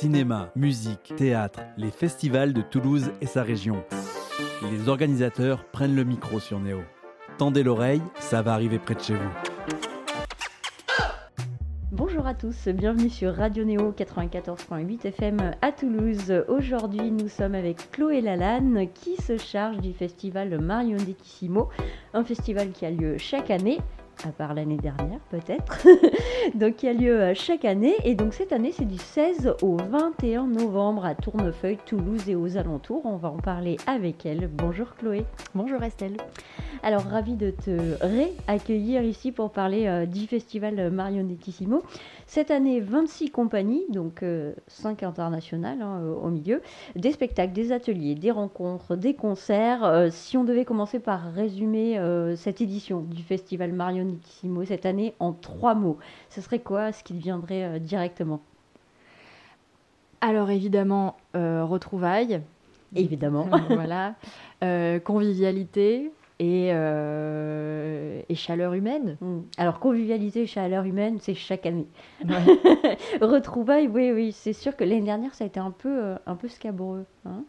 Cinéma, musique, théâtre, les festivals de Toulouse et sa région. Les organisateurs prennent le micro sur Néo. Tendez l'oreille, ça va arriver près de chez vous. Bonjour à tous, bienvenue sur Radio Néo 94.8 FM à Toulouse. Aujourd'hui, nous sommes avec Chloé Lalanne qui se charge du festival Marionnettissimo, un festival qui a lieu chaque année à part l'année dernière peut-être, donc qui a lieu euh, chaque année. Et donc cette année, c'est du 16 au 21 novembre à Tournefeuille, Toulouse et aux alentours. On va en parler avec elle. Bonjour Chloé. Bonjour Estelle. Alors, ravi de te réaccueillir ici pour parler euh, du festival Marionettissimo. Cette année, 26 compagnies, donc 5 euh, internationales hein, au milieu, des spectacles, des ateliers, des rencontres, des concerts. si on devait commencer par résumer cette édition du festival Marionnettissimo, cette année en trois mots. Ce serait quoi ce qui viendrait euh, directement? Alors évidemment, euh, retrouvailles. Évidemment. voilà. Euh, convivialité, et, et, chaleur humaine. Hmm. Alors convivialité et chaleur humaine, c'est chaque année. Retrouvailles, oui, oui, c'est sûr que l'année dernière, ça a été un peu, un peu scabreux. Hein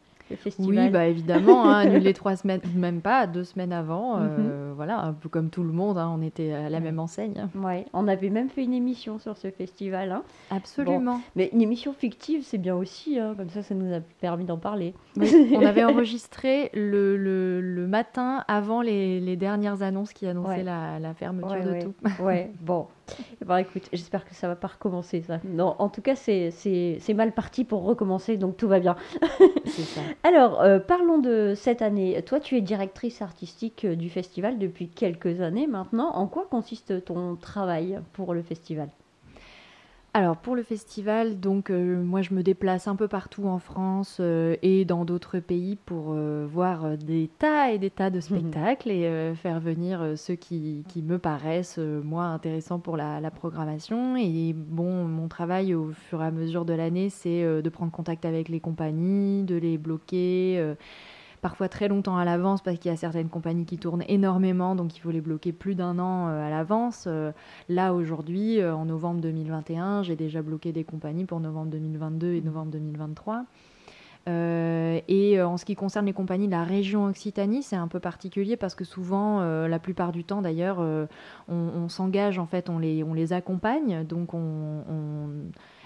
oui, bah évidemment, hein, annulé trois semaines, même pas, deux semaines avant. Euh, mhm. Voilà, un peu comme tout le monde, hein, on était à la même enseigne. Ouais, on avait même fait une émission sur ce festival. Hein. Absolument. mais une émission fictive, c'est bien aussi, comme ça, ça nous a permis d'en parler. on avait enregistré le, le, matin avant les, les, dernières annonces qui annonçaient la, la, fermeture de tout. Ouais, bon. Bon, écoute, j'espère que ça va pas recommencer, ça. Non, en tout cas, c'est mal parti pour recommencer, donc tout va bien. C'est ça. Alors, euh, parlons de cette année. Toi, tu es directrice artistique euh, du festival depuis quelques années maintenant. En quoi consiste ton travail pour le festival? Alors pour le festival, donc euh, moi je me déplace un peu partout en France euh, et dans d'autres pays pour euh, voir des tas et des tas de mhm. spectacles et faire venir ceux qui, qui, me paraissent moi intéressants pour la, la, programmation. Et bon, mon travail au fur et à mesure de l'année, c'est de prendre contact avec les compagnies, de les bloquer parfois très longtemps à l'avance parce qu'il y a certaines compagnies qui tournent énormément, donc il faut les bloquer plus d'un an euh, à l'avance. Euh, là, aujourd'hui, euh, en novembre 2021, j'ai déjà bloqué des compagnies pour novembre 2022 et novembre 2023. et en ce qui concerne les compagnies de la région Occitanie, c'est un peu particulier parce que souvent, la plupart du temps d'ailleurs, on, s'engage, en fait, on les, accompagne, donc on,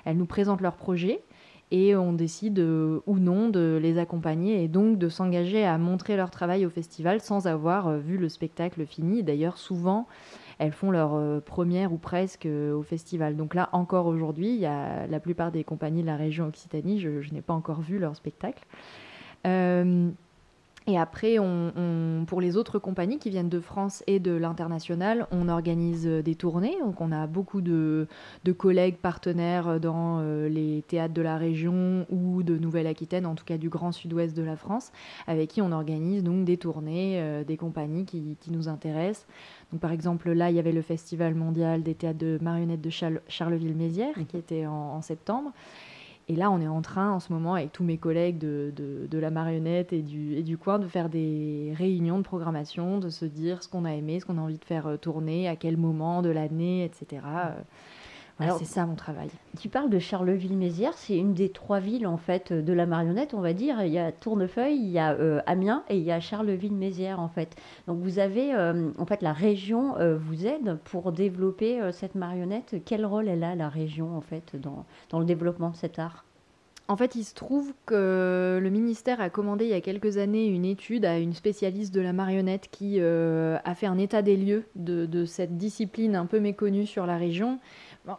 elles nous présentent leurs projets et on décide euh, ou non de les accompagner et donc de s'engager à montrer leur travail au festival sans avoir euh, vu le spectacle fini. D'ailleurs, souvent, elles font leur euh, première ou presque au festival. Donc là, encore aujourd'hui, il y a la plupart des compagnies de la région Occitanie, je, n'ai pas encore vu leur spectacle. Et après, on, pour les autres compagnies qui viennent de France et de l'international, on organise euh, des tournées. Donc, on a beaucoup de, collègues partenaires dans euh, les théâtres de la région ou de Nouvelle-Aquitaine, en tout cas du grand sud-ouest de la France, avec qui on organise donc des tournées, euh, des compagnies qui, nous intéressent. Donc, par exemple, là, il y avait le Festival mondial des théâtres de marionnettes de Charleville-Mézières qui était en septembre. Et là, on est en train en ce moment avec tous mes collègues de, la marionnette et du, et du coin de faire des réunions de programmation, de se dire ce qu'on a aimé, ce qu'on a envie de faire euh, tourner, à quel moment de l'année, etc. Alors, c'est ça mon travail. Tu parles de Charleville-Mézières, c'est une des trois villes en fait de la marionnette, on va dire. Il y a Tournefeuille, il y a euh, Amiens et il y a Charleville-Mézières en fait. Donc vous avez euh, en fait la région euh, vous aide pour développer cette marionnette. Quel rôle elle a la région en fait dans, dans le développement de cet art? En fait, il se trouve que le ministère a commandé il y a quelques années une étude à une spécialiste de la marionnette qui a fait un état des lieux de, de, cette discipline un peu méconnue sur la région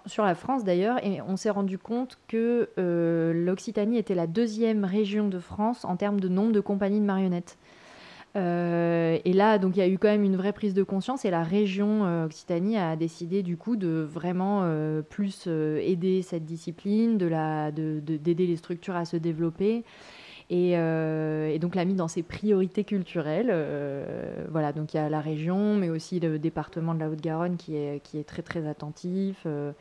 sur la France d'ailleurs, et on s'est rendu compte que euh, l'Occitanie était la deuxième région de France en termes de nombre de compagnies de marionnettes. Euh, et là, donc il y a eu quand même une vraie prise de conscience et la région euh, Occitanie a décidé du coup de vraiment plus aider cette discipline, de d'aider les structures à se développer. Euh, et, donc l'a mis dans ses priorités culturelles. Euh, voilà, donc il y a la région, mais aussi le département de la Haute-Garonne qui est, très très attentif. Euh,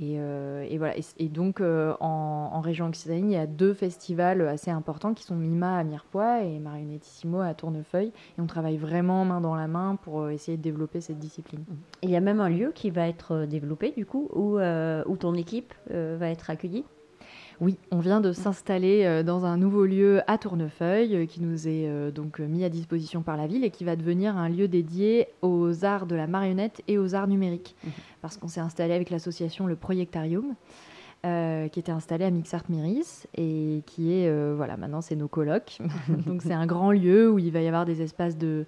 et, voilà. Et, donc en, région Occitanie, il y a deux festivals assez importants qui sont Mima à Mirepoix et Marionettissimo à Tournefeuille. Et on travaille vraiment main dans la main pour essayer de développer cette discipline. Il y a même un lieu qui va être développé du coup, où ton équipe va être accueillie? Oui, on vient de s'installer euh, dans un nouveau lieu à Tournefeuille euh, qui nous est euh, donc mis à disposition par la ville et qui va devenir un lieu dédié aux arts de la marionnette et aux arts numériques. Mhm. Parce qu'on s'est installé avec l'association Le Projectarium. qui était installé à Mixart Miris et qui est, voilà, maintenant c'est nos colocs. donc c'est un grand lieu où il va y avoir des espaces de,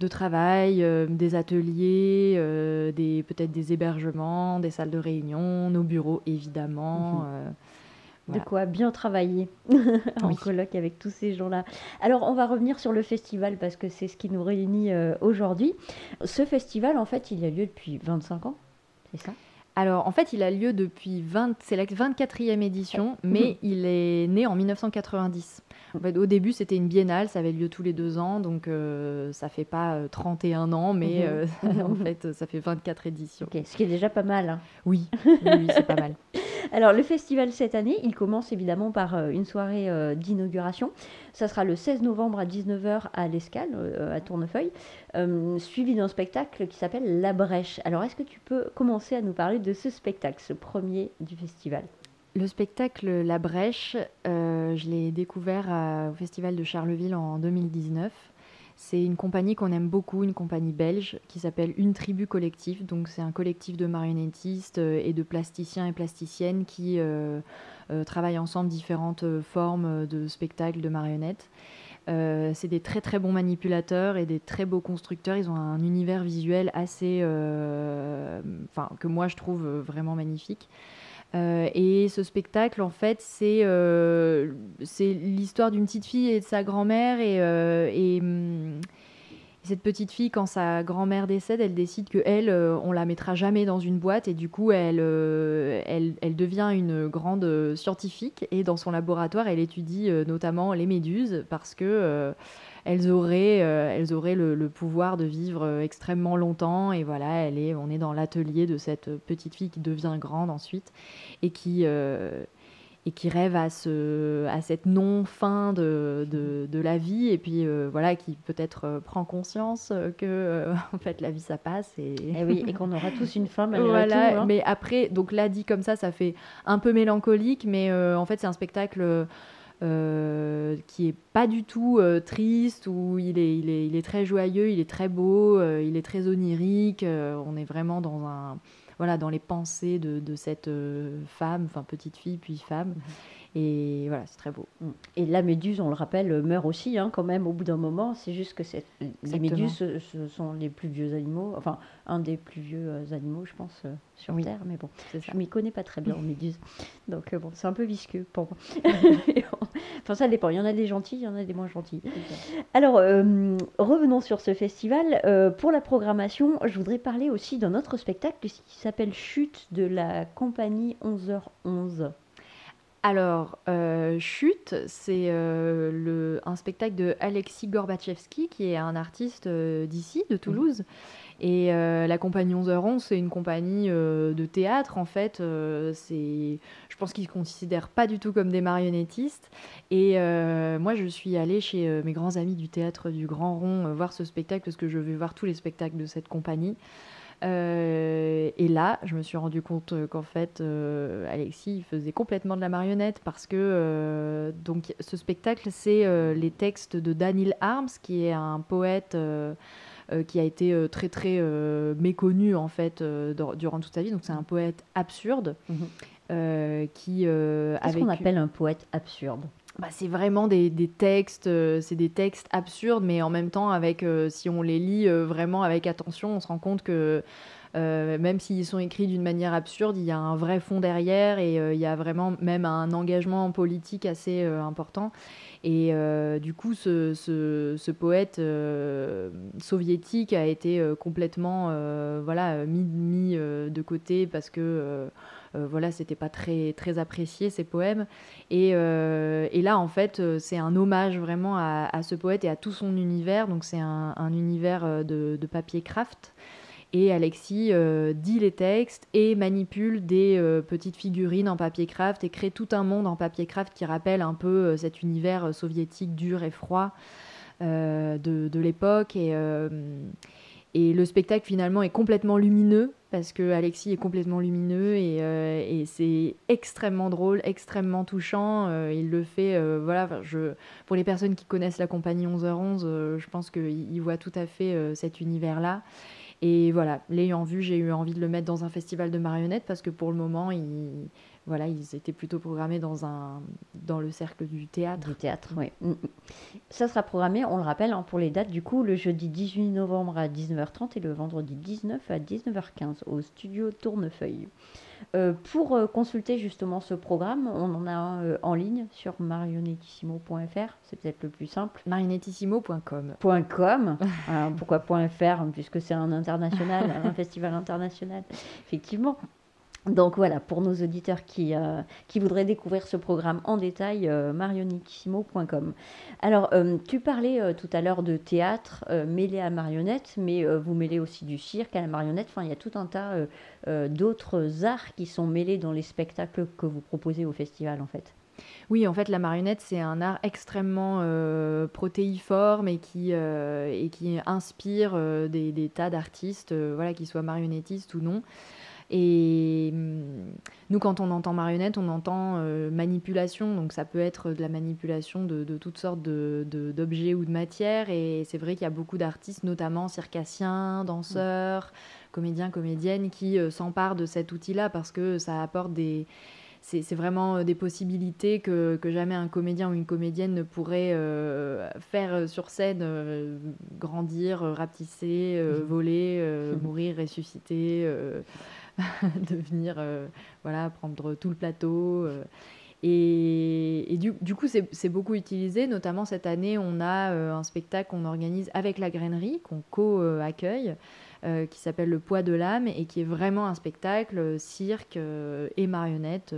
de travail, des ateliers, des, peut-être des hébergements, des salles de réunion, nos bureaux évidemment. De quoi bien travailler en colloque avec tous ces gens-là. Alors, on va revenir sur le festival parce que c'est ce qui nous réunit euh, aujourd'hui. Ce festival, en fait, il a lieu depuis 25 ans, c'est ça? Alors, en fait, il a lieu depuis 20, c'est la 24e édition, mais il est né en 1990. Au début, c'était une biennale, ça avait lieu tous les deux ans, donc euh, ça fait pas 31 euh, ans, mais mhm. en fait, ça fait 24 éditions. ce qui est déjà pas mal. Hein. Oui, oui c'est pas mal. Alors, le festival cette année, il commence évidemment par euh, une soirée euh, d'inauguration. Ça sera le 16 novembre à 19h à l'Escale, euh, à Tournefeuille, suivi d'un spectacle qui s'appelle La Brèche. Alors, est-ce que tu peux commencer à nous parler de ce spectacle, ce premier du festival? Le spectacle La Brèche, je l'ai découvert au Festival de Charleville en 2019. C'est une compagnie qu'on aime beaucoup, une compagnie belge qui s'appelle Une Tribu Collective. Donc c'est un collectif de marionnettistes euh, et de plasticiens et plasticiennes qui euh, euh, travaillent ensemble différentes formes de spectacles de marionnettes. c'est des très très bons manipulateurs et des très beaux constructeurs. Ils ont un univers visuel assez, que moi je trouve vraiment magnifique. Euh, et ce spectacle, en fait, c'est euh, l'histoire d'une petite fille et de sa grand-mère. Et, euh, hum, et, cette petite fille, quand sa grand-mère décède, elle décide que elle, on la mettra jamais dans une boîte. Et du coup, elle, elle, elle, devient une grande scientifique. Et dans son laboratoire, elle étudie notamment les méduses parce que elles auraient, euh, elles auraient le, pouvoir de vivre euh, extrêmement longtemps. Et voilà, elle est, on est dans l'atelier de cette petite fille qui devient grande ensuite et qui, euh, et qui rêve à, ce, à cette non-fin de, de, la vie. Et puis voilà, qui peut-être prend conscience que en fait la vie ça passe. Et, eh oui, et qu'on aura tous une fin voilà, hein. Mais après, donc là dit comme ça, ça fait un peu mélancolique, mais en fait c'est un spectacle euh, qui est pas du tout euh, triste, où il est, il, est, il est très joyeux, il est très beau, euh, il est très onirique. on est vraiment dans un voilà dans les pensées de, de cette femme, enfin petite fille puis femme. Et voilà, c'est très beau. Mm. Et la méduse, on le rappelle, meurt aussi hein, quand même au bout d'un moment. C'est juste que les méduses, ce, sont les plus vieux animaux, enfin un des plus vieux euh, animaux, je pense, euh, sur Terre. Mais bon, je m'y connais pas très bien en méduses. Donc euh, bon, c'est un peu visqueux pour moi. enfin, ça dépend. Il y en a des gentils, il y en a des moins gentils. Alors, revenons sur ce festival. pour la programmation, je voudrais parler aussi d'un autre spectacle qui s'appelle Chute de la compagnie 11h11. Alors, euh, Chute, c'est euh, un spectacle de Alexis Gorbachevski, qui est un artiste euh, d'ici, de Toulouse. Et la compagnie 11h11, c'est une compagnie de théâtre, en fait. c'est, je pense qu'ils ne se considèrent pas du tout comme des marionnettistes. Et moi, je suis allée chez mes grands amis du théâtre du Grand Rond voir ce spectacle, parce que je vais voir tous les spectacles de cette compagnie. Euh, et là, je me suis rendu compte euh, qu'en fait, euh, Alexis il faisait complètement de la marionnette parce que donc ce spectacle, c'est les textes de Daniel Arms, qui est un poète qui a été très très méconnu en fait durant toute sa vie. Donc c'est un poète absurde mhm. qui. Qu'est-ce qu'on appelle un poète absurde? Bah, c'est vraiment des, textes, euh, c'est des textes absurdes, mais en même temps, avec, euh, si on les lit euh, vraiment avec attention, on se rend compte que même s'ils sont écrits d'une manière absurde, il y a un vrai fond derrière et il y a vraiment même un engagement politique assez important. Et du coup, ce, poète soviétique a été complètement voilà, mis, de côté parce que voilà, c'était pas très, très apprécié ces poèmes. Et, euh, là, en fait, euh, c'est un hommage vraiment à, ce poète et à tout son univers. Donc, c'est un, univers de, papier craft. Et Alexis dit les textes et manipule des petites figurines en papier craft et crée tout un monde en papier craft qui rappelle un peu cet univers soviétique dur et froid de, l'époque. Et le spectacle finalement est complètement lumineux parce que Alexis est complètement lumineux et, et c'est extrêmement drôle, extrêmement touchant. il le fait, voilà, je, pour les personnes qui connaissent la compagnie 11h11, je pense qu'ils voient tout à fait cet univers-là. Et voilà, l'ayant vu, j'ai eu envie de le mettre dans un festival de marionnettes parce que pour le moment, il voilà, ils étaient plutôt programmés dans, un, dans le cercle du théâtre. Du théâtre, oui. Mm, mm. Ça sera programmé, on le rappelle, hein, pour les dates, du coup, le jeudi 18 novembre à 19h30 et le vendredi 19 à 19h15 au studio Tournefeuille. Euh, pour euh, consulter justement ce programme, on en a un euh, en ligne sur marionettissimo.fr, c'est peut-être le plus simple. marionettissimo.com. .com, pourquoi .fr puisque c'est un international, un festival international, effectivement. Donc voilà, pour nos auditeurs qui, euh, qui voudraient découvrir ce programme en détail, euh, Alors, euh, tu parlais euh, tout à l'heure de théâtre mêlé à marionnette, mais vous mêlez aussi du cirque à la marionnette. Enfin, il y a tout un tas d'autres arts qui sont mêlés dans les spectacles que vous proposez au festival, en fait. Oui, en fait, la marionnette, c'est un art extrêmement protéiforme et qui, et qui inspire des, des, tas d'artistes, voilà, qu'ils soient marionnettistes ou non. Et hum, nous, quand on entend marionnette, on entend euh, manipulation. Donc ça peut être de la manipulation de, toutes sortes d'objets ou de matières. Et c'est vrai qu'il y a beaucoup d'artistes, notamment circassiens, danseurs, comédiens, comédiennes, qui euh, s'emparent de cet outil-là parce que ça apporte des... C'est vraiment euh, des possibilités que, jamais un comédien ou une comédienne ne pourrait faire sur scène, grandir, rapetisser, mmh. voler, mourir, ressusciter. de venir euh, voilà, prendre tout le plateau. Euh. Et, du, coup, c'est beaucoup utilisé. Notamment cette année, on a euh, un spectacle qu'on organise avec la grainerie, qu'on co-accueille, qui s'appelle Le poids de l'âme et qui est vraiment un spectacle cirque et marionnette.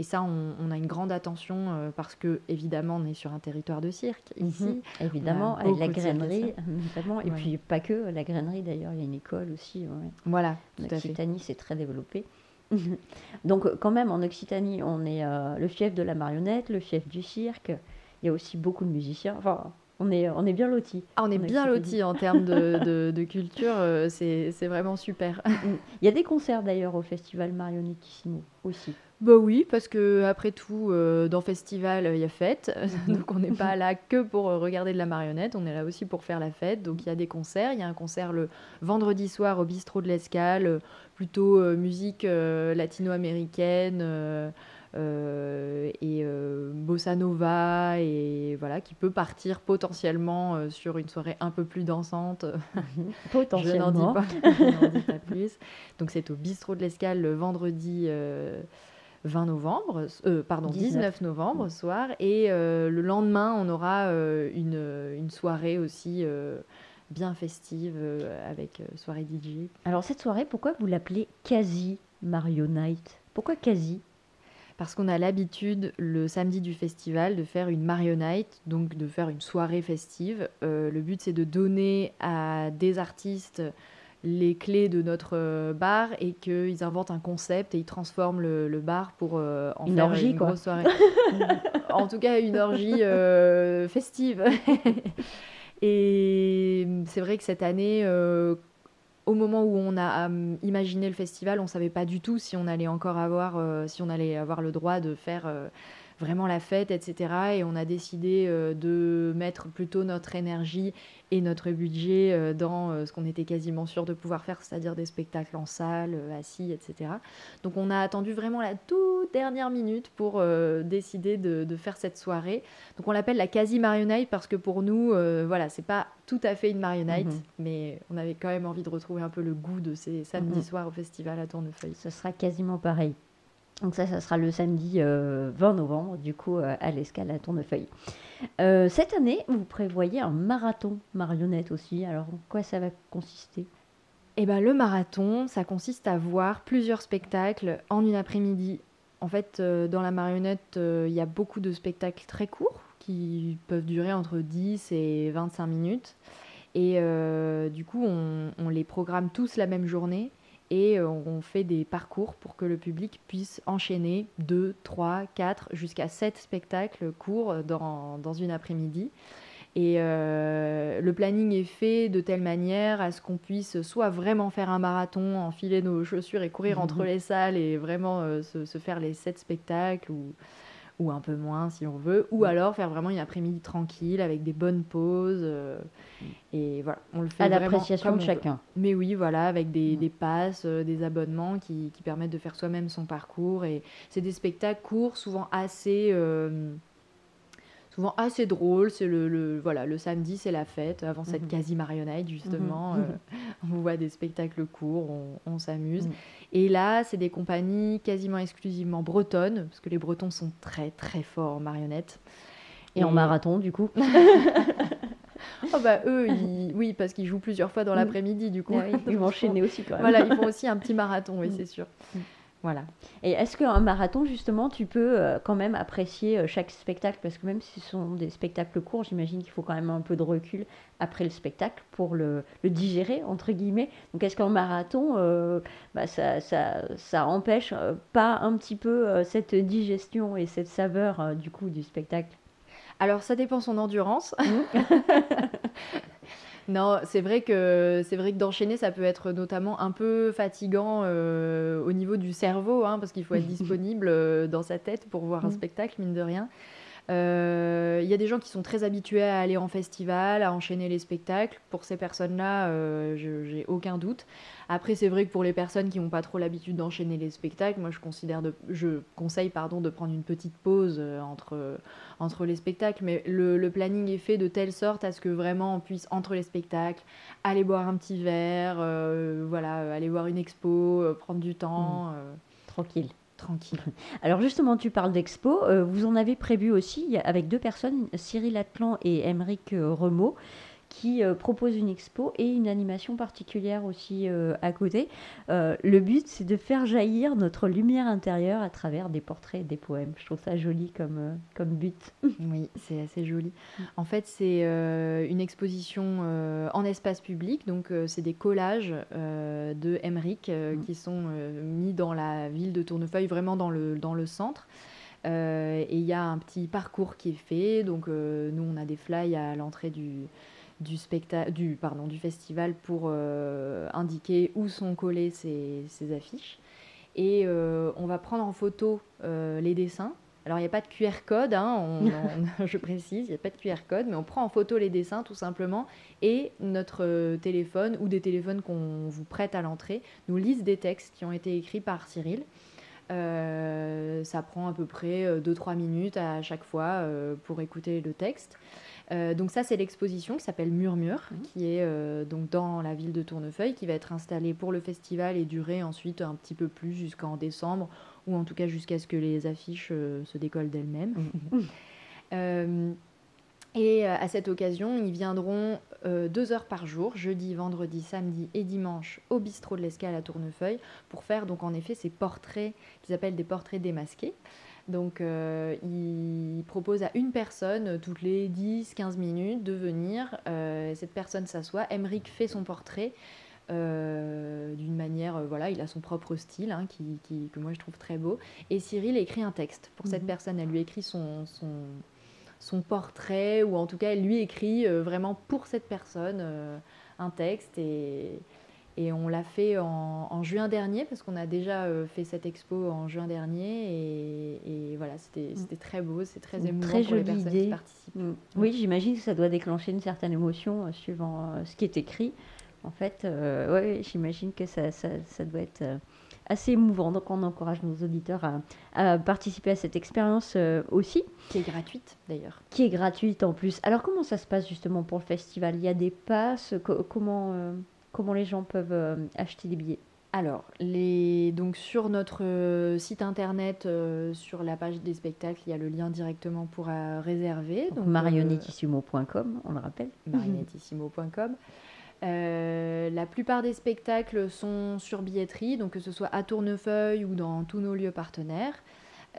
Et ça, on, a une grande attention euh, parce que, évidemment, on est sur un territoire de cirque mhm. ici. évidemment, avec la grainerie, notamment. Et puis, pas que la grainerie, d'ailleurs, il y a une école aussi. Voilà, en Occitanie, c'est très développé. Donc, quand même, en Occitanie, on est euh, le fief de la marionnette, le fief du cirque. Il y a aussi beaucoup de musiciens. Enfin, on est, on est bien lotis. Ah, on est bien lotis en termes de, de, culture, euh, c'est vraiment super. Il y a des concerts d'ailleurs au festival Marionettissimo aussi. Bah oui, parce que après tout, euh, dans festival, il y a fête, mhm. donc on n'est pas là que pour euh, regarder de la marionnette, on est là aussi pour faire la fête. Donc il y a des concerts, il y a un concert le vendredi soir au bistrot de l'Escale, euh, plutôt musique latino-américaine et bossa nova et voilà qui peut partir potentiellement sur une soirée un peu plus dansante. potentiellement. Je n'en dis pas, plus. Donc c'est au bistrot de l'Escale le vendredi. 20 novembre, euh, pardon, 19, novembre mm. soir. Et euh, le lendemain, on aura euh, une, une, soirée aussi bien festive avec soirée DJ. Alors cette soirée, pourquoi vous l'appelez Quasi Mario Night? Pourquoi Quasi? Parce qu'on a l'habitude le samedi du festival de faire une Mario Night, donc de faire une soirée festive. le but c'est de donner à des artistes les clés de notre euh, bar et qu'ils inventent un concept et ils transforment le, bar pour euh, en une faire orgie, une quoi. grosse soirée. en tout cas, une orgie euh, festive. et c'est vrai que cette année, au moment où on a imaginé le festival, on ne savait pas du tout si on allait encore avoir, si on allait avoir le droit de faire vraiment la fête, etc. Et on a décidé euh, de mettre plutôt notre énergie et notre budget euh, dans euh, ce qu'on était quasiment sûr de pouvoir faire, c'est-à-dire des spectacles en salle, assis, etc. Donc on a attendu vraiment la toute dernière minute pour décider de, faire cette soirée. Donc on l'appelle la quasi marionnette parce que pour nous, voilà, c'est pas tout à fait une marionnette, mhm. mais on avait quand même envie de retrouver un peu le goût de ces samedis mhm. soirs au festival à Tournefeuille. Ce sera quasiment pareil. Donc ça, ça sera le samedi 20 euh, novembre, du coup, euh, à l'escale à Tournefeuille. Euh, cette année, vous prévoyez un marathon marionnette aussi. Alors, en quoi ça va consister? Eh ben, le marathon, ça consiste à voir plusieurs spectacles en une après-midi. En fait, dans la marionnette, il y a beaucoup de spectacles très courts qui peuvent durer entre 10 et 25 minutes. Et du coup, on, les programme tous la même journée et euh, on fait des parcours pour que le public puisse enchaîner 2, 3, 4 jusqu'à 7 spectacles courts dans, dans une après-midi. Et le planning est fait de telle manière à ce qu'on puisse soit vraiment faire un marathon, enfiler nos chaussures et courir entre les salles et vraiment se, se, faire les sept spectacles ou ou un peu moins si on veut, ou alors faire vraiment une après-midi tranquille avec des bonnes pauses. Euh, et voilà, on le fait à l'appréciation de chacun. Mais oui, voilà, avec des, des passes, euh, des abonnements qui, qui, permettent de faire soi-même son parcours. Et c'est des spectacles courts, souvent assez. Euh, souvent assez drôle. C'est le, voilà, le samedi, c'est la fête. Avant cette mhm. quasi marionnette, justement, mhm. euh, on voit des spectacles courts, on, s'amuse. Mhm. Et là, c'est des compagnies quasiment exclusivement bretonnes, parce que les Bretons sont très très forts en marionnettes. Et, en marathon, du coup. oh bah eux, oui, parce qu'ils jouent plusieurs fois dans l'après-midi, du coup. ils vont enchaîner aussi quand même. Voilà, ils font aussi un petit marathon, oui, c'est sûr. Voilà. Et est-ce qu'un marathon, justement, tu peux euh, quand même apprécier euh, chaque spectacle? Parce que même si ce sont des spectacles courts, j'imagine qu'il faut quand même un peu de recul après le spectacle pour le, digérer, entre guillemets. Donc est-ce qu'un marathon, euh, bah, ça, ça, ça, empêche pas un petit peu cette digestion et cette saveur du coup du spectacle? Alors ça dépend son endurance. Mmh. Non, c'est vrai que c'est vrai que d'enchaîner, ça peut être notamment un peu fatigant euh, au niveau du cerveau, hein, parce qu'il faut être disponible euh, dans sa tête pour voir un mm. spectacle, mine de rien. Euh, il y a des gens qui sont très habitués à aller en festival, à enchaîner les spectacles. Pour ces personnes-là, euh, j'ai aucun doute. Après, c'est vrai que pour les personnes qui n'ont pas trop l'habitude d'enchaîner les spectacles, moi je, considère de, je conseille pardon, de prendre une petite pause euh, entre, entre les spectacles. Mais le, planning est fait de telle sorte à ce que vraiment on puisse, entre les spectacles, aller boire un petit verre, voilà, aller voir une expo, prendre du temps. Mmh. Tranquille tranquille. Alors justement, tu parles d'expo. Euh, vous en avez prévu aussi avec deux personnes, Cyril Atlan et Émeric euh, Remaud qui euh, propose une expo et une animation particulière aussi euh, à côté. Euh, le but, c'est de faire jaillir notre lumière intérieure à travers des portraits et des poèmes. Je trouve ça joli comme, comme but. Oui, c'est assez joli. En fait, c'est une exposition en espace public, donc c'est des collages de Emmerich mm. qui sont mis dans la ville de Tournefeuille, vraiment dans le, dans le centre. et il y a un petit parcours qui est fait. Donc, nous, on a des fly à l'entrée du, du, spectacle, du, pardon, du festival pour euh, indiquer où sont collées ces, affiches. Et euh, on va prendre en photo euh, les dessins. Alors, il n'y a pas de QR code, hein, je précise, il n'y a pas de QR code, mais on prend en photo les dessins tout simplement. Et notre téléphone ou des téléphones qu'on vous prête à l'entrée nous lisent des textes qui ont été écrits par Cyril. ça prend à peu près 2-3 minutes à chaque fois pour écouter le texte. Euh, donc ça, c'est l'exposition qui s'appelle Murmure, mhm. qui est euh, donc dans la ville de Tournefeuille, qui va être installée pour le festival et durer ensuite un petit peu plus jusqu'en décembre, ou en tout cas jusqu'à ce que les affiches euh, se décollent d'elles-mêmes. Mhm. et à cette occasion, ils viendront deux heures par jour, jeudi, vendredi, samedi et dimanche, au bistrot de l'Escale à Tournefeuille, pour faire donc en effet ces portraits qu'ils appellent des portraits démasqués. Donc, euh, il propose à une personne, euh, toutes les 10-15 minutes, de venir. Euh, cette personne s'assoit. Emmerich fait son portrait d'une manière, voilà, il a son propre style, hein, qui, que moi je trouve très beau. Et Cyril écrit un texte pour cette mhm. personne. Elle lui écrit son, son, son, portrait, ou en tout cas, elle lui écrit vraiment pour cette personne un texte. Et et on l'a fait en, juin dernier, parce qu'on a déjà euh, fait cette expo en juin dernier. Et, voilà, mm. c'était très beau, c'est très émouvant très pour les personnes qui participent. Mm. Oui, j'imagine que ça doit déclencher une certaine émotion euh, suivant euh, ce qui est écrit. En fait, oui, j'imagine que ça, ça, ça, doit être assez émouvant. Donc on encourage nos auditeurs à, participer à cette expérience aussi. Qui est gratuite d'ailleurs. Qui est gratuite en plus. Alors comment ça se passe justement pour le festival? Il y a des passes? Comment comment les gens peuvent euh, acheter des billets alors, les... donc sur notre euh, site internet, euh, sur la page des spectacles, il y a le lien directement pour réserver. Donc, marionnettissimo.com, on le rappelle. Marionnettissimo.com. la plupart des spectacles sont sur billetterie, donc que ce soit à Tournefeuille ou dans tous nos lieux partenaires.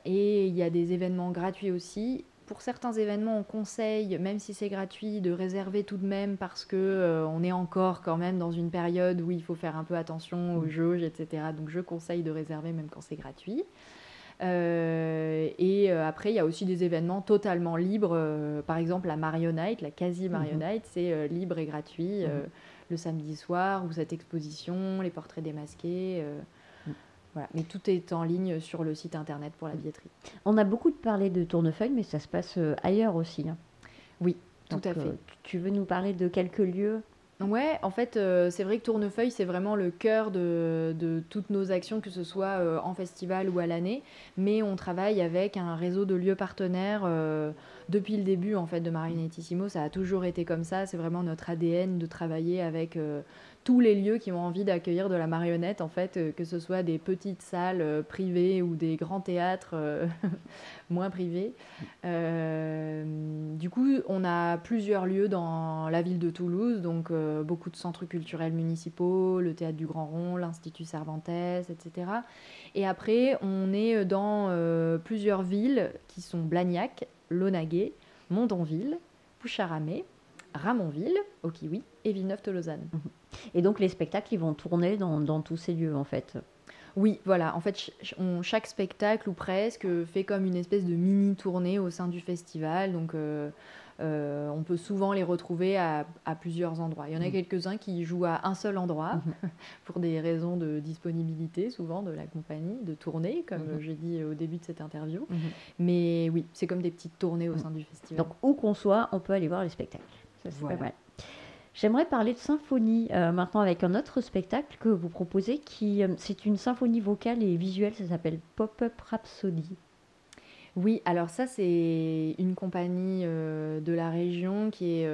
Et il y a des événements gratuits aussi pour certains événements, on conseille, même si c'est gratuit, de réserver tout de même parce que euh, on est encore quand même dans une période où il faut faire un peu attention aux mm. jauges, etc. Donc je conseille de réserver même quand c'est gratuit. et après, il y a aussi des événements totalement libres. par exemple, la Marionnite, la quasi-Marionnite, mhm. c'est libre et gratuit mhm. le samedi soir, ou cette exposition, les portraits démasqués. Voilà. Mais tout est en ligne sur le site internet pour la billetterie. On a beaucoup parlé de tournefeuille, mais ça se passe ailleurs aussi. Hein. Oui, tout à fait. tu veux nous parler de quelques lieux? Ouais, en fait, euh, c'est vrai que Tournefeuille, c'est vraiment le cœur de, toutes nos actions, que ce soit euh, en festival ou à l'année. Mais on travaille avec un réseau de lieux partenaires euh, depuis le début en fait de Marionettissimo. Ça a toujours été comme ça. C'est vraiment notre ADN de travailler avec tous les lieux qui ont envie d'accueillir de la marionnette, en fait, euh, que ce soit des petites salles euh, privées ou des grands théâtres euh, moins privés. du coup, on a plusieurs lieux dans la ville de Toulouse, donc beaucoup de centres culturels municipaux, le théâtre du Grand Rond, l'Institut Cervantes, etc. Et après, on est dans plusieurs villes qui sont Blagnac, Lonaguet, Mondonville, Poucharamé, Ramonville, au Kiwi, et Villeneuve-Tolosane. Mhm. Et donc les spectacles, ils vont tourner dans, tous ces lieux en fait. Oui, voilà. En fait, chaque spectacle ou presque fait comme une espèce de mini tournée au sein du festival. Donc, euh, euh, on peut souvent les retrouver à, plusieurs endroits. Il y en a mhm. quelques-uns qui jouent à un seul endroit mhm. pour des raisons de disponibilité, souvent de la compagnie, de tournée, comme j'ai dit au début de cette interview. Mais oui, c'est comme des petites tournées au sein du festival. Donc, où qu'on soit, on peut aller voir les spectacles. Ça, c'est pas mal. J'aimerais parler de symphonie euh, maintenant avec un autre spectacle que vous proposez qui euh, c'est une symphonie vocale et visuelle, ça s'appelle Pop-up Rhapsody. Oui, alors ça c'est une compagnie euh, de la région qui est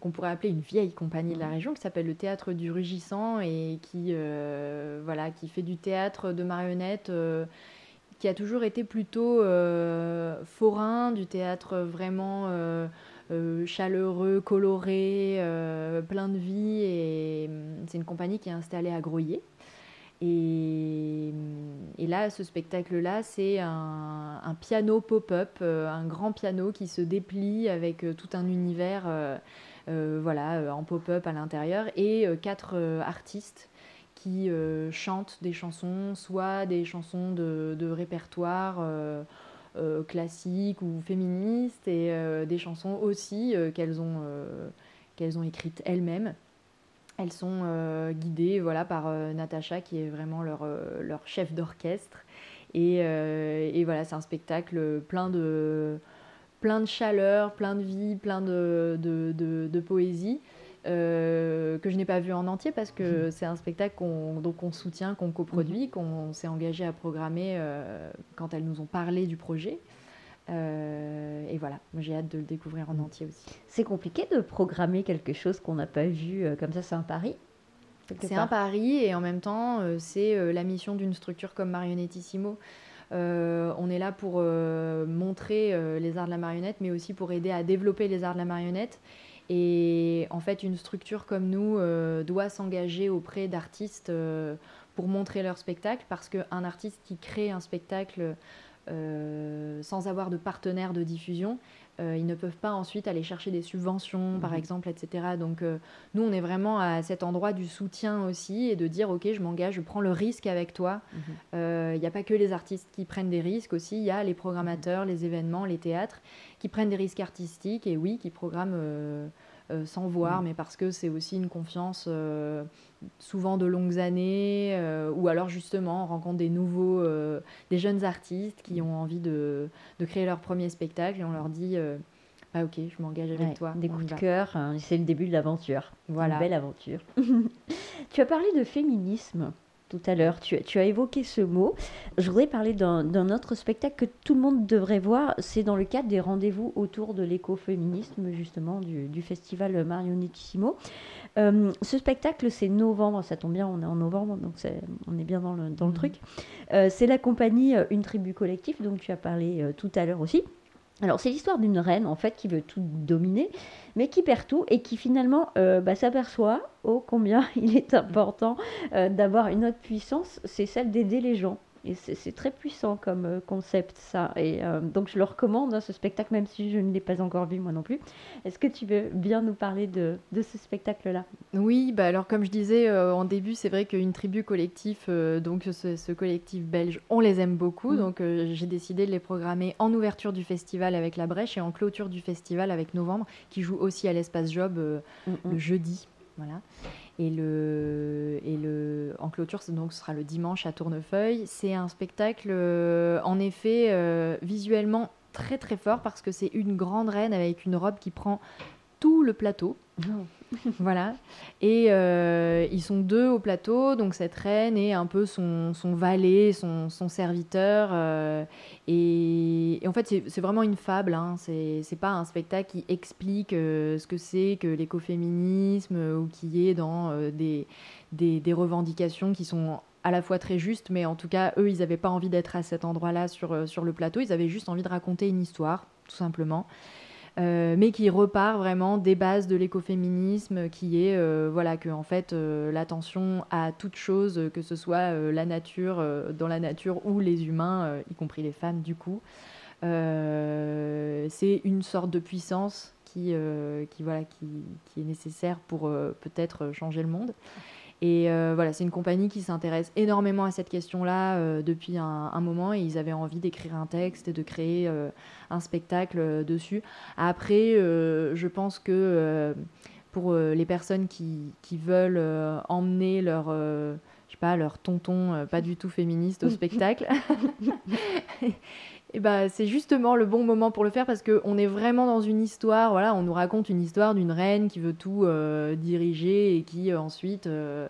qu'on pourrait appeler une vieille compagnie de la région qui s'appelle le Théâtre du Rugissant et qui voilà qui fait du théâtre de marionnettes qui a toujours été plutôt forain, du théâtre vraiment chaleureux, coloré, euh, plein de vie. Et hum, c'est une compagnie qui est installée à Groyer. Et, hum, et, là, ce spectacle-là, c'est un, piano pop-up, euh, un grand piano qui se déplie avec tout un univers voilà, en pop-up à l'intérieur et quatre artistes qui chantent des chansons, soit des chansons de répertoire euh, classiques ou féministes et euh, des chansons aussi euh, qu'elles ont, ont écrites elles-mêmes. Elles sont guidées voilà, par Natacha qui est vraiment leur, leur chef d'orchestre. Et, et, voilà, c'est un spectacle plein de, plein de chaleur, plein de vie, plein de, de, de poésie. Euh, que je n'ai pas vu en entier parce que c'est un spectacle qu'on soutient, qu'on coproduit, mhm. qu'on s'est engagé à programmer euh, quand elles nous ont parlé du projet. Euh, et voilà, j'ai hâte de le découvrir en mhm. entier aussi. C'est compliqué de programmer quelque chose qu'on n'a pas vu comme ça, c'est un pari C'est un pari et en même temps, c'est la mission d'une structure comme Marionettissimo. on est là pour montrer les arts de la marionnette, mais aussi pour aider à développer les arts de la marionnette et en fait, une structure comme nous euh, doit s'engager auprès d'artistes euh, pour montrer leur spectacle, parce qu'un artiste qui crée un spectacle euh, sans avoir de partenaire de diffusion, ils ne peuvent pas ensuite aller chercher des subventions, par mhm. exemple, etc. Donc nous, on est vraiment à cet endroit du soutien aussi et de dire, OK, je m'engage, je prends le risque avec toi. Mhm. Il n'y a pas que les artistes qui prennent des risques aussi, il y a les programmateurs, les événements, les théâtres qui prennent des risques artistiques et oui, qui programment euh, euh, sans voir, mm. mais parce que c'est aussi une confiance euh, souvent de longues années, ou alors justement on rencontre des nouveaux, des jeunes artistes qui ont envie de, de, créer leur premier spectacle et on leur dit ah ok, je m'engage avec toi. Des coups de cœur, hein, c'est le début de l'aventure. Voilà. Une belle aventure. tu as parlé de féminisme tout à l'heure. Tu, as évoqué ce mot. Je voudrais parler d'un autre spectacle que tout le monde devrait voir. C'est dans le cadre des rendez-vous autour de l'écoféminisme, justement, du, festival Marionettissimo. Euh, ce spectacle, c'est novembre, ça tombe bien, on est en novembre, donc on est bien dans le, mmh. truc. Euh, c'est la compagnie euh, Une Tribu Collective, dont tu as parlé tout à l'heure aussi. Alors c'est l'histoire d'une reine en fait qui veut tout dominer, mais qui perd tout et qui finalement euh, bah, s'aperçoit oh combien il est important euh, d'avoir une autre puissance, c'est celle d'aider les gens. Et c'est très puissant comme euh, concept, ça. Et euh, donc, je le recommande, hein, ce spectacle, même si je ne l'ai pas encore vu, moi non plus. Est-ce que tu veux bien nous parler de, de ce spectacle-là? Oui, bah alors, comme je disais euh, en début, c'est vrai qu'une tribu collectif, donc ce, collectif belge, on les aime beaucoup. Mm. Donc, j'ai décidé de les programmer en ouverture du festival avec La Brèche et en clôture du festival avec Novembre, qui joue aussi à l'Espace Job mm, mm. le jeudi. Voilà. Et, le, en clôture, donc, ce sera le dimanche à Tournefeuille. C'est un spectacle, euh, en effet, euh, visuellement très très fort parce que c'est une grande reine avec une robe qui prend tout le plateau. voilà. Et euh, ils sont deux au plateau, donc cette reine est un peu son, son valet, son, son serviteur. Euh, et, en fait, c'est vraiment une fable. Hein. C'est pas un spectacle qui explique euh, ce que c'est que l'écoféminisme ou qui est dans des, des, des, revendications qui sont à la fois très justes, mais en tout cas, eux, ils n'avaient pas envie d'être à cet endroit-là sur, sur le plateau. Ils avaient juste envie de raconter une histoire, tout simplement. Euh, mais qui repart vraiment des bases de l'écoféminisme, qui est euh, voilà que fait euh, l'attention à toute chose, que ce soit la nature, dans la nature ou les humains, y compris les femmes du coup, c'est une sorte de puissance qui, est nécessaire pour peut-être changer le monde. Et euh, voilà, c'est une compagnie qui s'intéresse énormément à cette question-là euh, depuis un, moment et ils avaient envie d'écrire un texte et de créer euh, un spectacle dessus. Après, je pense que pour les personnes qui, qui veulent emmener leur je pas, leur tonton pas du tout féministe au spectacle. et bah, c'est justement le bon moment pour le faire parce qu'on est vraiment dans une histoire. Voilà, on nous raconte une histoire d'une reine qui veut tout euh, diriger et qui euh, ensuite, euh,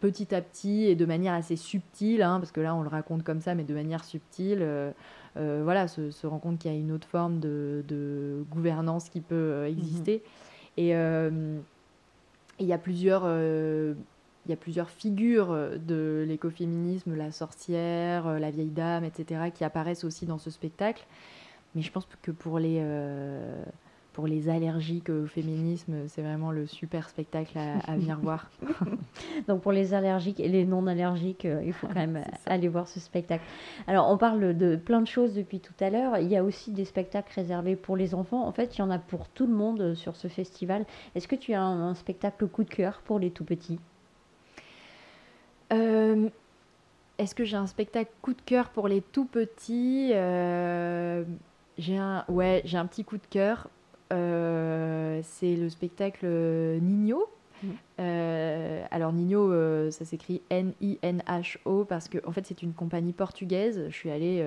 petit à petit et de manière assez subtile, hein, parce que là on le raconte comme ça, mais de manière subtile, voilà, se, rend compte qu'il y a une autre forme de, gouvernance qui peut exister. Mhm. Et il y a plusieurs il y a plusieurs figures euh, de l'écoféminisme, la sorcière, euh, la vieille dame, etc., qui apparaissent aussi dans ce spectacle. Mais je pense que pour les, euh, pour les allergiques au féminisme, c'est vraiment le super spectacle à, venir voir. Donc pour les allergiques et les non allergiques, il faut quand même aller voir ce spectacle. Alors on parle de plein de choses depuis tout à l'heure. Il y a aussi des spectacles réservés pour les enfants. En fait, il y en a pour tout le monde sur ce festival. Est-ce que tu as un spectacle coup de cœur pour les tout petits? Euh, est-ce que j'ai un spectacle coup de cœur pour les tout petits euh, J'ai un, ouais, j'ai un petit coup de cœur. Euh, c'est le spectacle Nino. Mmh. alors Nino, ça s'écrit N-I-N-H-O parce que en fait c'est une compagnie portugaise. Je suis allée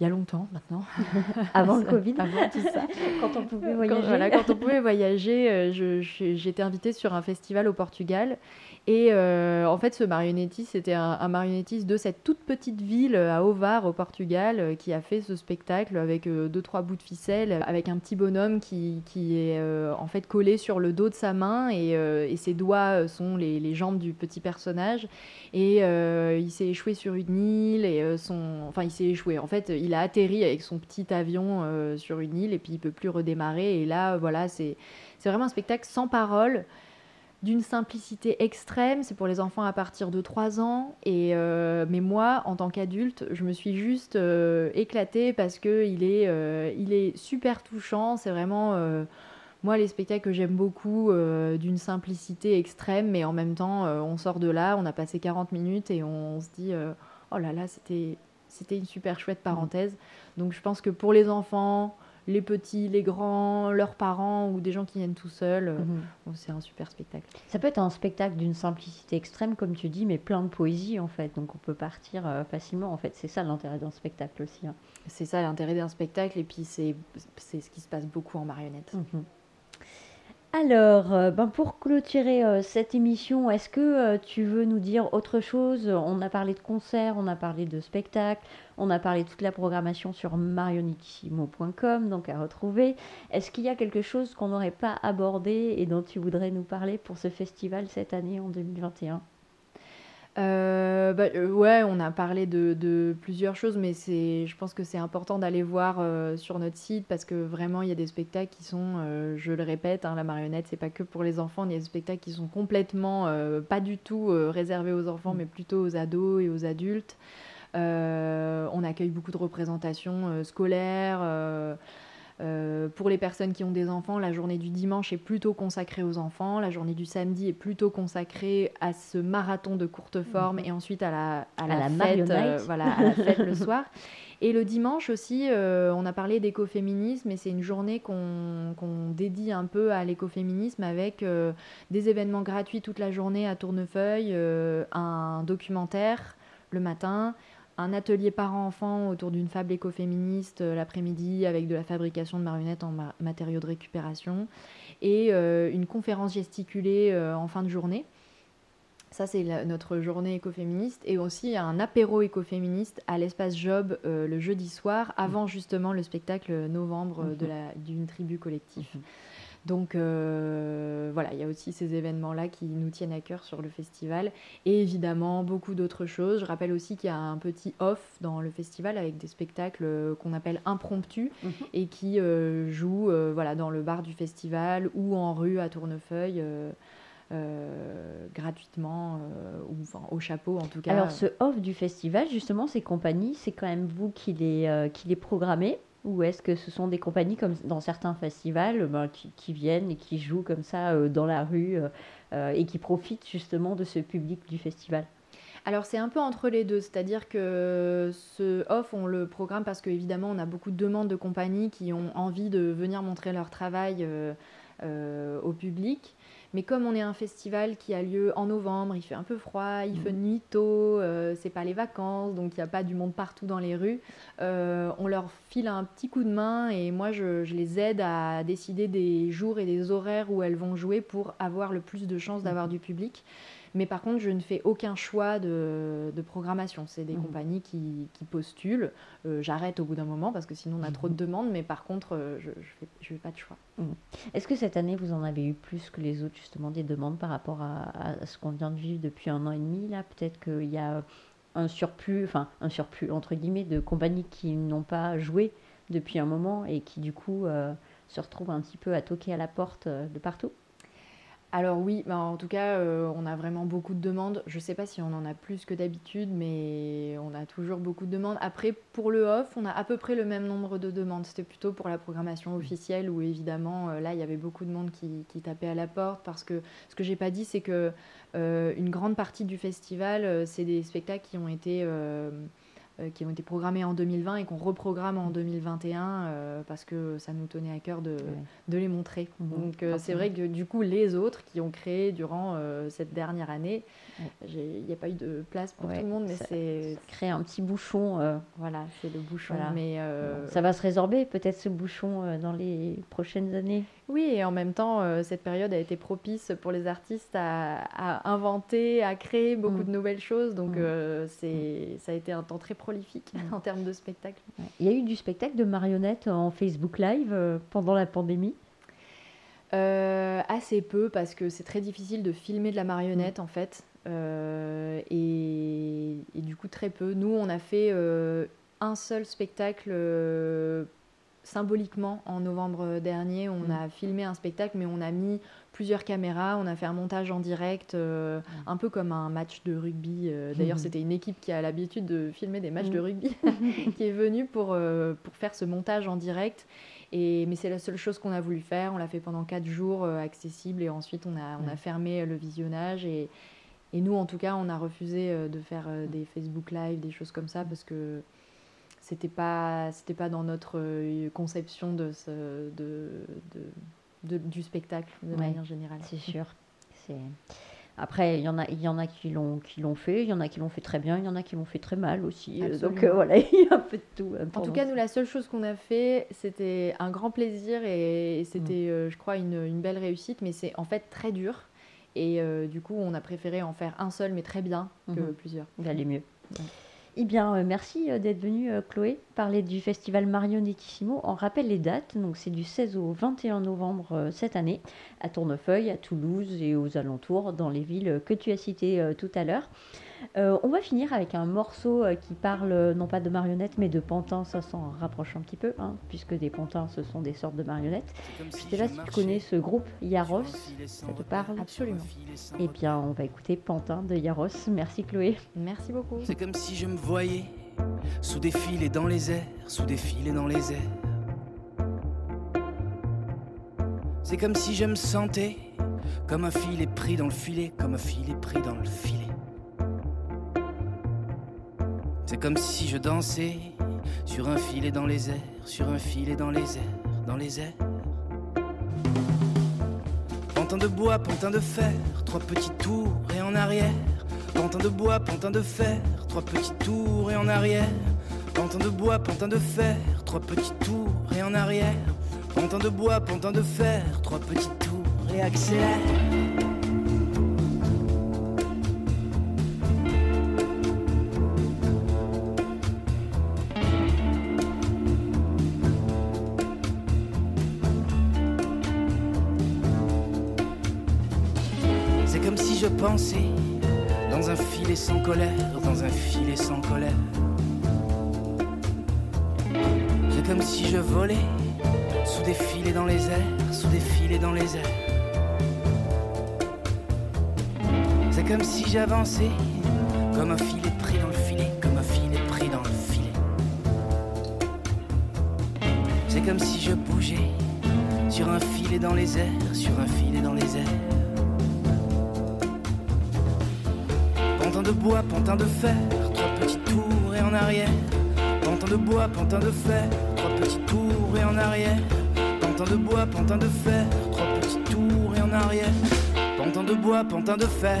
il y a longtemps maintenant. Avant le Covid. Avant tout ça. quand on pouvait voyager. Quand, voilà, quand on pouvait voyager, j'étais invitée sur un festival au Portugal et euh, en fait, ce marionnettiste, c'était un, marionnettiste de cette toute petite ville euh, à Ovar, au Portugal, euh, qui a fait ce spectacle avec deux, trois bouts de ficelle, avec un petit bonhomme qui, qui est en fait collé sur le dos de sa main et, et ses doigts sont les, les, jambes du petit personnage. Et il s'est échoué sur une île et son. Enfin, il s'est échoué. En fait, il a atterri avec son petit avion sur une île et puis il peut plus redémarrer. Et là, voilà, c'est vraiment un spectacle sans parole d'une simplicité extrême. C'est pour les enfants à partir de 3 ans. Et, euh, mais moi, en tant qu'adulte, je me suis juste euh, éclatée parce qu'il est, euh, il est super touchant. C'est vraiment, moi, les spectacles que j'aime beaucoup, d'une simplicité extrême, mais en même temps, on sort de là, on a passé 40 minutes et on, se dit, oh là là, c'était, c'était une super chouette parenthèse. Donc je pense que pour les enfants, les petits, les grands, leurs parents ou des gens qui viennent tout seuls. Euh, mhm. c'est un super spectacle. Ça peut être un spectacle d'une simplicité extrême, comme tu dis, mais plein de poésie en fait. Donc on peut partir euh, facilement. En fait, c'est ça l'intérêt d'un spectacle aussi. Hein. C'est ça l'intérêt d'un spectacle, et puis c'est ce qui se passe beaucoup en marionnette. Mhm. Alors, euh, ben pour clôturer euh, cette émission, est-ce que euh, tu veux nous dire autre chose? On a parlé de concerts, on a parlé de spectacles, on a parlé de toute la programmation sur marionitissimo.com, donc à retrouver. Est-ce qu'il y a quelque chose qu'on n'aurait pas abordé et dont tu voudrais nous parler pour ce festival cette année en 2021 euh, bah, euh, ouais, on a parlé de, plusieurs choses, mais c'est, je pense que c'est important d'aller voir euh, sur notre site parce que vraiment il y a des spectacles qui sont, je le répète, hein, la marionnette c'est pas que pour les enfants, il y a des spectacles qui sont complètement pas du tout réservés aux enfants, mm. mais plutôt aux ados et aux adultes. on accueille beaucoup de représentations scolaires. Euh, pour les personnes qui ont des enfants, la journée du dimanche est plutôt consacrée aux enfants, la journée du samedi est plutôt consacrée à ce marathon de courte forme mhm. et ensuite à la, à la, fête, euh, voilà, à la fête le soir. Et le dimanche aussi, euh, on a parlé d'écoféminisme et c'est une journée qu'on dédie un peu à l'écoféminisme avec des événements gratuits toute la journée à Tournefeuille, un documentaire le matin, un atelier parents-enfants autour d'une fable écoféministe euh, l'après-midi avec de la fabrication de marionnettes en matériaux de récupération et euh, une conférence gesticulée euh, en fin de journée. Ça, c'est notre journée écoféministe et aussi un apéro écoféministe à l'espace Job le jeudi soir avant justement le spectacle novembre mhm. d'une tribu collective. Donc euh, voilà, il y a aussi ces événements-là qui nous tiennent à cœur sur le festival. Et évidemment, beaucoup d'autres choses. Je rappelle aussi qu'il y a un petit off dans le festival avec des spectacles euh, qu'on appelle impromptus mhm. et qui euh, jouent voilà, dans le bar du festival ou en rue à Tournefeuille. gratuitement ou enfin, au chapeau en tout cas. Alors ce off du festival, justement, ces compagnies, c'est quand même vous qui les, qui les programmez? Ou est-ce que ce sont des compagnies comme dans certains festivals ben, qui, viennent et qui jouent comme ça euh, dans la rue euh, euh, et qui profitent justement de ce public du festival? Alors c'est un peu entre les deux, c'est-à-dire que ce off, on le programme parce qu'évidemment on a beaucoup de demandes de compagnies qui ont envie de venir montrer leur travail au public. Mais comme on est un festival qui a lieu en novembre, il fait un peu froid, il fait mm. nuit tôt, euh, c'est pas les vacances, donc il n'y a pas du monde partout dans les rues. Euh, on leur file un petit coup de main et moi je, les aide à décider des jours et des horaires où elles vont jouer pour avoir le plus de chances d'avoir mm. du public. Mais par contre, je ne fais aucun choix de, programmation. C'est des mmh. compagnies qui, postulent. Euh, j'arrête au bout d'un moment parce que sinon on a trop de mmh. demandes. Mais par contre, euh, je ne fais, pas de choix. Mmh. Est-ce que cette année, vous en avez eu plus que les autres, justement, des demandes par rapport à, ce qu'on vient de vivre depuis un an et demi Là, peut-être qu'il y a un surplus, enfin un surplus entre guillemets, de compagnies qui n'ont pas joué depuis un moment et qui du coup euh, se retrouvent un petit peu à toquer à la porte de partout? Alors oui, bah, en tout cas, euh, on a vraiment beaucoup de demandes. Je ne sais pas si on en a plus que d'habitude, mais on a toujours beaucoup de demandes. Après, pour le off, on a à peu près le même nombre de demandes. C'était plutôt pour la programmation officielle où évidemment, euh, là, il y avait beaucoup de monde qui, tapait à la porte parce que ce que j'ai pas dit, c'est que euh, une grande partie du festival, c'est des spectacles qui ont été euh, qui ont été programmés en 2020 et qu'on reprogramme en 2021 euh, parce que ça nous tenait à cœur de, de les montrer. Mhm. Donc euh, c'est vrai que du coup, les autres qui ont créé durant cette dernière année, il n'y a pas eu de place pour tout le monde, mais c'est... créé un petit bouchon. Voilà, c'est le bouchon. Mais, Ça va se résorber peut-être ce bouchon dans les prochaines années? Oui, et en même temps, euh, cette période a été propice pour les artistes à, inventer, à créer beaucoup mm. de nouvelles choses. Donc, mm. euh, c'est, ça a été un temps très prolifique mm. en termes de spectacle. Il y a eu du spectacle de marionnettes en Facebook Live euh, pendant la pandémie? Assez peu, parce que c'est très difficile de filmer de la marionnette, en fait. Et, et, du coup, très peu. Nous, on a fait un seul spectacle symboliquement en novembre dernier. On mm. a filmé un spectacle, mais on a mis plusieurs caméras, on a fait un montage en direct, euh, mm. un peu comme un match de rugby. Euh, d'ailleurs, mm. c'était une équipe qui a l'habitude de filmer des matchs de rugby qui est venue pour, euh, pour faire ce montage en direct. Et, mais c'est la seule chose qu'on a voulu faire. On l'a fait pendant quatre jours, accessible, et ensuite on a, on a fermé le visionnage. Et, et, nous, en tout cas, on a refusé de faire des Facebook Live, des choses comme ça, parce que c'était pas c'était pas dans notre euh, conception de, ce, de, de, du spectacle de manière générale. C'est sûr. C'est après, il y en a, il y en a qui l'ont, qui l'ont fait, il y en a qui l'ont fait très bien, il y en a qui l'ont fait très mal aussi. Euh, donc euh, voilà, il y a un peu de tout. Hein, en tout cas, nous, la seule chose qu'on a fait, c'était un grand plaisir et, c'était, mm. je crois, une, une, belle réussite, mais c'est en fait très dur. Et du coup, on a préféré en faire un seul, mais très bien, que mm-hmm. plusieurs. D'aller mieux. Eh bien, euh, merci euh, d'être venue, euh, Chloé, parler du festival Marionettissimo. On rappelle les dates, donc c'est du 16 au 21 novembre cette année, à Tournefeuille, à Toulouse et aux alentours, dans les villes que tu as citées tout à l'heure. Euh, on va finir avec un morceau euh, qui parle euh, non pas de marionnettes mais de pantins, ça s'en rapproche un petit peu, hein, puisque des pantins ce sont des sortes de marionnettes. Je sais pas si tu connais ce groupe Yaros, ça te parle? Absolument. Eh bien, on va écouter Pantin de Yaros. Merci Chloé. Merci beaucoup. C'est comme si je me voyais sous des filets dans les airs, sous des filets dans les airs. C'est comme si je me sentais comme un filet pris dans le filet, comme un filet pris dans le filet. C'est comme si je dansais sur un filet dans les airs, sur un filet dans les airs, dans les airs. Pantin de bois, pantin de fer, trois petits tours et en arrière. Pantin de bois, pantin de fer, trois petits tours et en arrière. Pantin de bois, pantin de fer, trois petits tours et en arrière. Pantin de bois, pantin de fer, trois petits tours et accélère. Je pensais dans un filet sans colère, dans un filet sans colère. C'est comme si je volais sous des filets dans les airs, sous des filets dans les airs. C'est comme si j'avançais comme un filet pris dans le filet, comme un filet pris dans le filet. C'est comme si je bougeais sur un filet dans les airs, sur un filet dans les airs. Pantin de bois, pantin de fer, trois petits tours et en arrière. Pantin de bois, pantin de fer, trois petits tours et en arrière. Pantin de bois, pantin de fer, trois petits tours et en arrière. Pantin de bois, pantin de fer.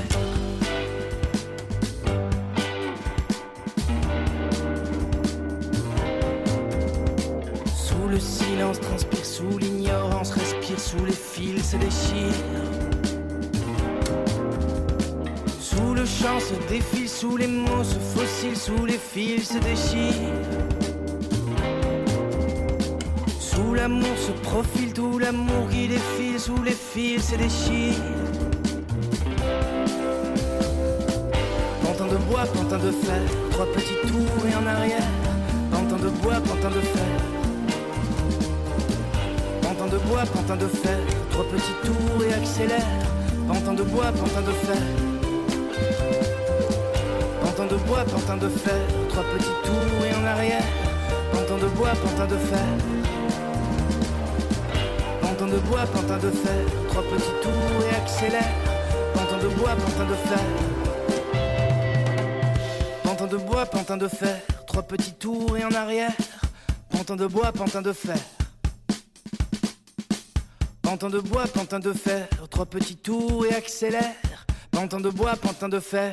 Sous le silence transpire, sous l'ignorance respire, sous les fils se déchire. Se défile, sous les mots se fossile, sous les fils se déchire. Sous l'amour se profile, tout l'amour qui défile, sous les fils se déchire. Pantin de bois, pantin de fer, trois petits tours et en arrière. Pantin de bois, pantin de fer. Pantin de bois, pantin de fer, trois petits tours et accélère. Pantin de bois, pantin de fer. Bois, pantin de fer, trois petits tours et en arrière. Pantin de bois, pantin de fer. Pantin de bois, pantin de fer, trois petits tours et accélère. Pantin de bois, pantin de fer. Pantin de bois, pantin de fer, trois petits tours et en arrière. Pantin de bois, pantin de fer. Pantin de bois, pantin de fer, trois petits tours et accélère. Pantin de bois, pantin de fer.